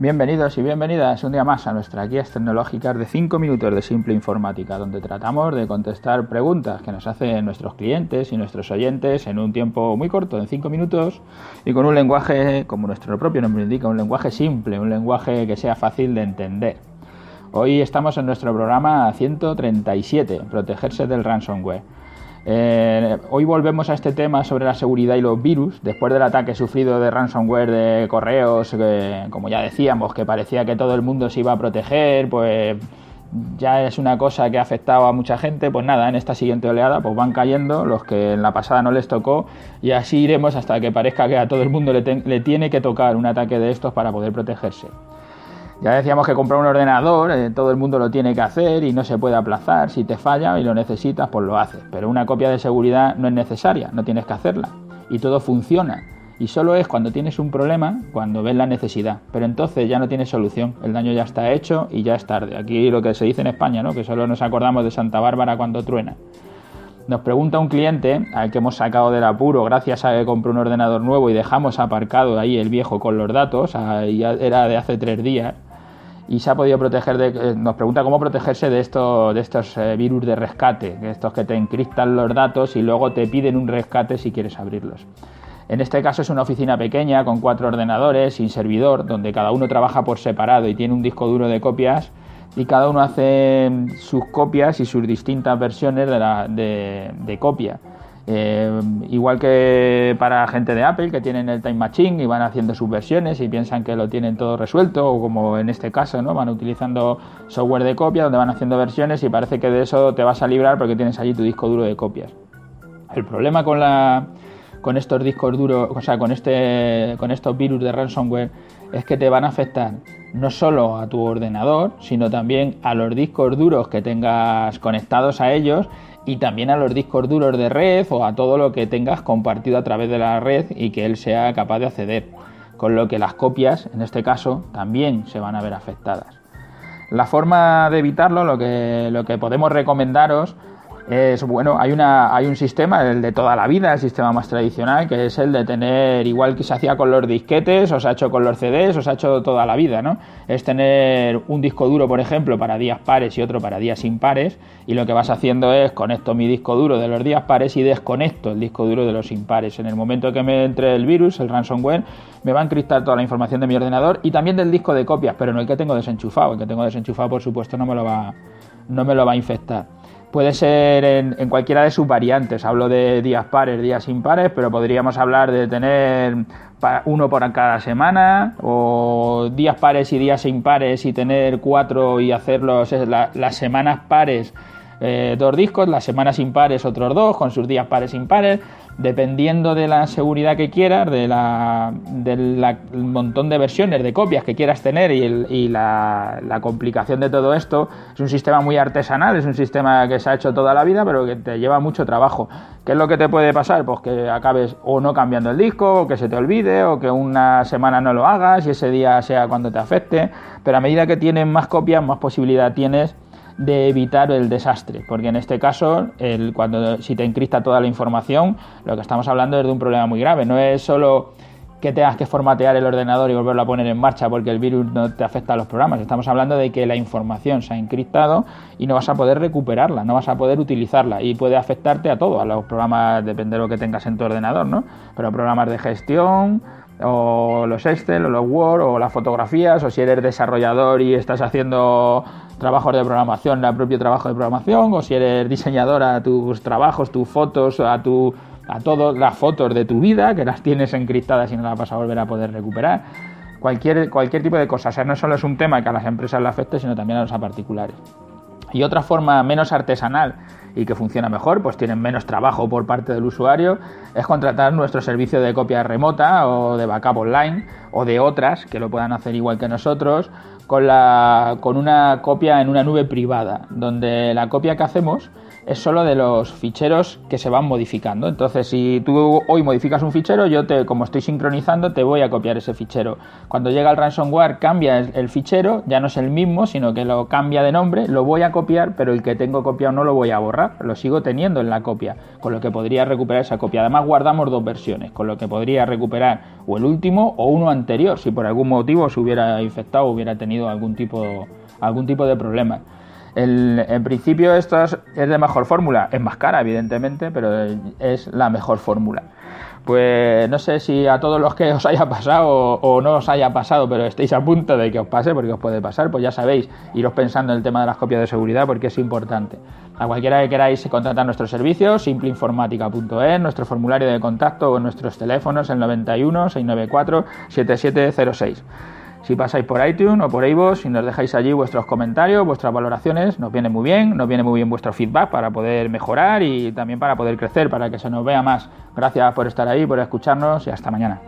Bienvenidos y bienvenidas un día más a nuestras guías tecnológicas de 5 minutos de simple informática, donde tratamos de contestar preguntas que nos hacen nuestros clientes y nuestros oyentes en un tiempo muy corto, en 5 minutos, y con un lenguaje, como nuestro propio nombre indica, un lenguaje simple, un lenguaje que sea fácil de entender. Hoy estamos en nuestro programa 137, Protegerse del ransomware. Eh, hoy volvemos a este tema sobre la seguridad y los virus, después del ataque sufrido de ransomware de correos, como ya decíamos, que parecía que todo el mundo se iba a proteger, pues ya es una cosa que ha afectado a mucha gente, pues nada, en esta siguiente oleada pues van cayendo los que en la pasada no les tocó y así iremos hasta que parezca que a todo el mundo le tiene que tocar un ataque de estos para poder protegerse. Ya decíamos que comprar un ordenador, eh, todo el mundo lo tiene que hacer y no se puede aplazar. Si te falla y lo necesitas, pues lo haces. Pero una copia de seguridad no es necesaria, no tienes que hacerla. Y todo funciona. Y solo es cuando tienes un problema, cuando ves la necesidad. Pero entonces ya no tienes solución. El daño ya está hecho y ya es tarde. Aquí lo que se dice en España, ¿no? que solo nos acordamos de Santa Bárbara cuando truena. Nos pregunta un cliente al que hemos sacado del apuro gracias a que compró un ordenador nuevo y dejamos aparcado ahí el viejo con los datos, era de hace tres días y se ha podido proteger eh, nos pregunta cómo protegerse de estos, de estos eh, virus de rescate, estos que te encriptan los datos y luego te piden un rescate si quieres abrirlos. En este caso es una oficina pequeña con cuatro ordenadores sin servidor, donde cada uno trabaja por separado y tiene un disco duro de copias y cada uno hace sus copias y sus distintas versiones de, de copia. Eh, igual que para gente de Apple que tienen el Time Machine y van haciendo sus versiones y piensan que lo tienen todo resuelto, o como en este caso, ¿no? Van utilizando software de copia donde van haciendo versiones y parece que de eso te vas a librar porque tienes allí tu disco duro de copias. El problema con la con estos discos duros, o sea, con este con estos virus de ransomware es que te van a afectar no solo a tu ordenador, sino también a los discos duros que tengas conectados a ellos y también a los discos duros de red o a todo lo que tengas compartido a través de la red y que él sea capaz de acceder. Con lo que las copias, en este caso, también se van a ver afectadas. La forma de evitarlo, lo que, lo que podemos recomendaros es bueno, hay una hay un sistema, el de toda la vida, el sistema más tradicional, que es el de tener igual que se hacía con los disquetes, o se ha hecho con los CDs, o se ha hecho toda la vida, ¿no? Es tener un disco duro, por ejemplo, para días pares y otro para días impares, y lo que vas haciendo es conecto mi disco duro de los días pares y desconecto el disco duro de los impares. En el momento que me entre el virus, el ransomware, me va a encriptar toda la información de mi ordenador y también del disco de copias, pero no el que tengo desenchufado, el que tengo desenchufado, por supuesto, no me lo va no me lo va a infectar. Puede ser en, cualquiera de sus variantes. Hablo de días pares, días impares, pero podríamos hablar de tener uno por cada semana o días pares y días impares y tener cuatro y hacerlos las semanas pares eh, dos discos, las semanas impares otros dos con sus días pares impares dependiendo de la seguridad que quieras, de la, del montón de versiones, de copias que quieras tener y, la, complicación de todo esto, es un sistema muy artesanal, es un sistema que se ha hecho toda la vida, pero que te lleva mucho trabajo. ¿Qué es lo que te puede pasar? Pues que acabes o no cambiando el disco, o que se te olvide, o que una semana no lo hagas y ese día sea cuando te afecte, pero a medida que tienes más copias, más posibilidad tienes de evitar el desastre, porque en este caso, el, cuando si te encripta toda la información, lo que estamos hablando es de un problema muy grave. No es solo que tengas que formatear el ordenador y volverlo a poner en marcha porque el virus no te afecta a los programas. Estamos hablando de que la información se ha encriptado y no vas a poder recuperarla, no vas a poder utilizarla y puede afectarte a todo, a los programas, depende de lo que tengas en tu ordenador, ¿no? Pero programas de gestión, o los Excel, o los Word, o las fotografías, o si eres desarrollador y estás haciendo trabajos de programación, el propio trabajo de programación, o si eres diseñador a tus trabajos, tus fotos, a tu a todas las fotos de tu vida, que las tienes encriptadas y no las vas a volver a poder recuperar. Cualquier, cualquier tipo de cosa. O sea, no solo es un tema que a las empresas le afecte, sino también a los particulares. Y otra forma menos artesanal y que funciona mejor, pues tienen menos trabajo por parte del usuario, es contratar nuestro servicio de copia remota o de backup online o de otras que lo puedan hacer igual que nosotros con, la, con una copia en una nube privada, donde la copia que hacemos es solo de los ficheros que se van modificando. Entonces, si tú hoy modificas un fichero, yo te, como estoy sincronizando, te voy a copiar ese fichero. Cuando llega el ransomware, cambia el, fichero, ya no es el mismo, sino que lo cambia de nombre, lo voy a copiar, pero el que tengo copiado no lo voy a borrar, lo sigo teniendo en la copia, con lo que podría recuperar esa copia. Además, guardamos dos versiones, con lo que podría recuperar o el último o uno anterior, si por algún motivo se hubiera infectado o hubiera tenido algún tipo, algún tipo de problema. En principio esto es, es de mejor fórmula, es más cara evidentemente, pero es la mejor fórmula. Pues no sé si a todos los que os haya pasado o, no os haya pasado, pero estéis a punto de que os pase, porque os puede pasar, pues ya sabéis, iros pensando en el tema de las copias de seguridad porque es importante. A cualquiera que queráis contratar nuestros servicios, simpleinformática.es, nuestro formulario de contacto o nuestros teléfonos, el 91 694 7706. Si pasáis por iTunes o por iVoox y nos dejáis allí vuestros comentarios, vuestras valoraciones, nos viene muy bien, nos viene muy bien vuestro feedback para poder mejorar y también para poder crecer, para que se nos vea más. Gracias por estar ahí, por escucharnos y hasta mañana.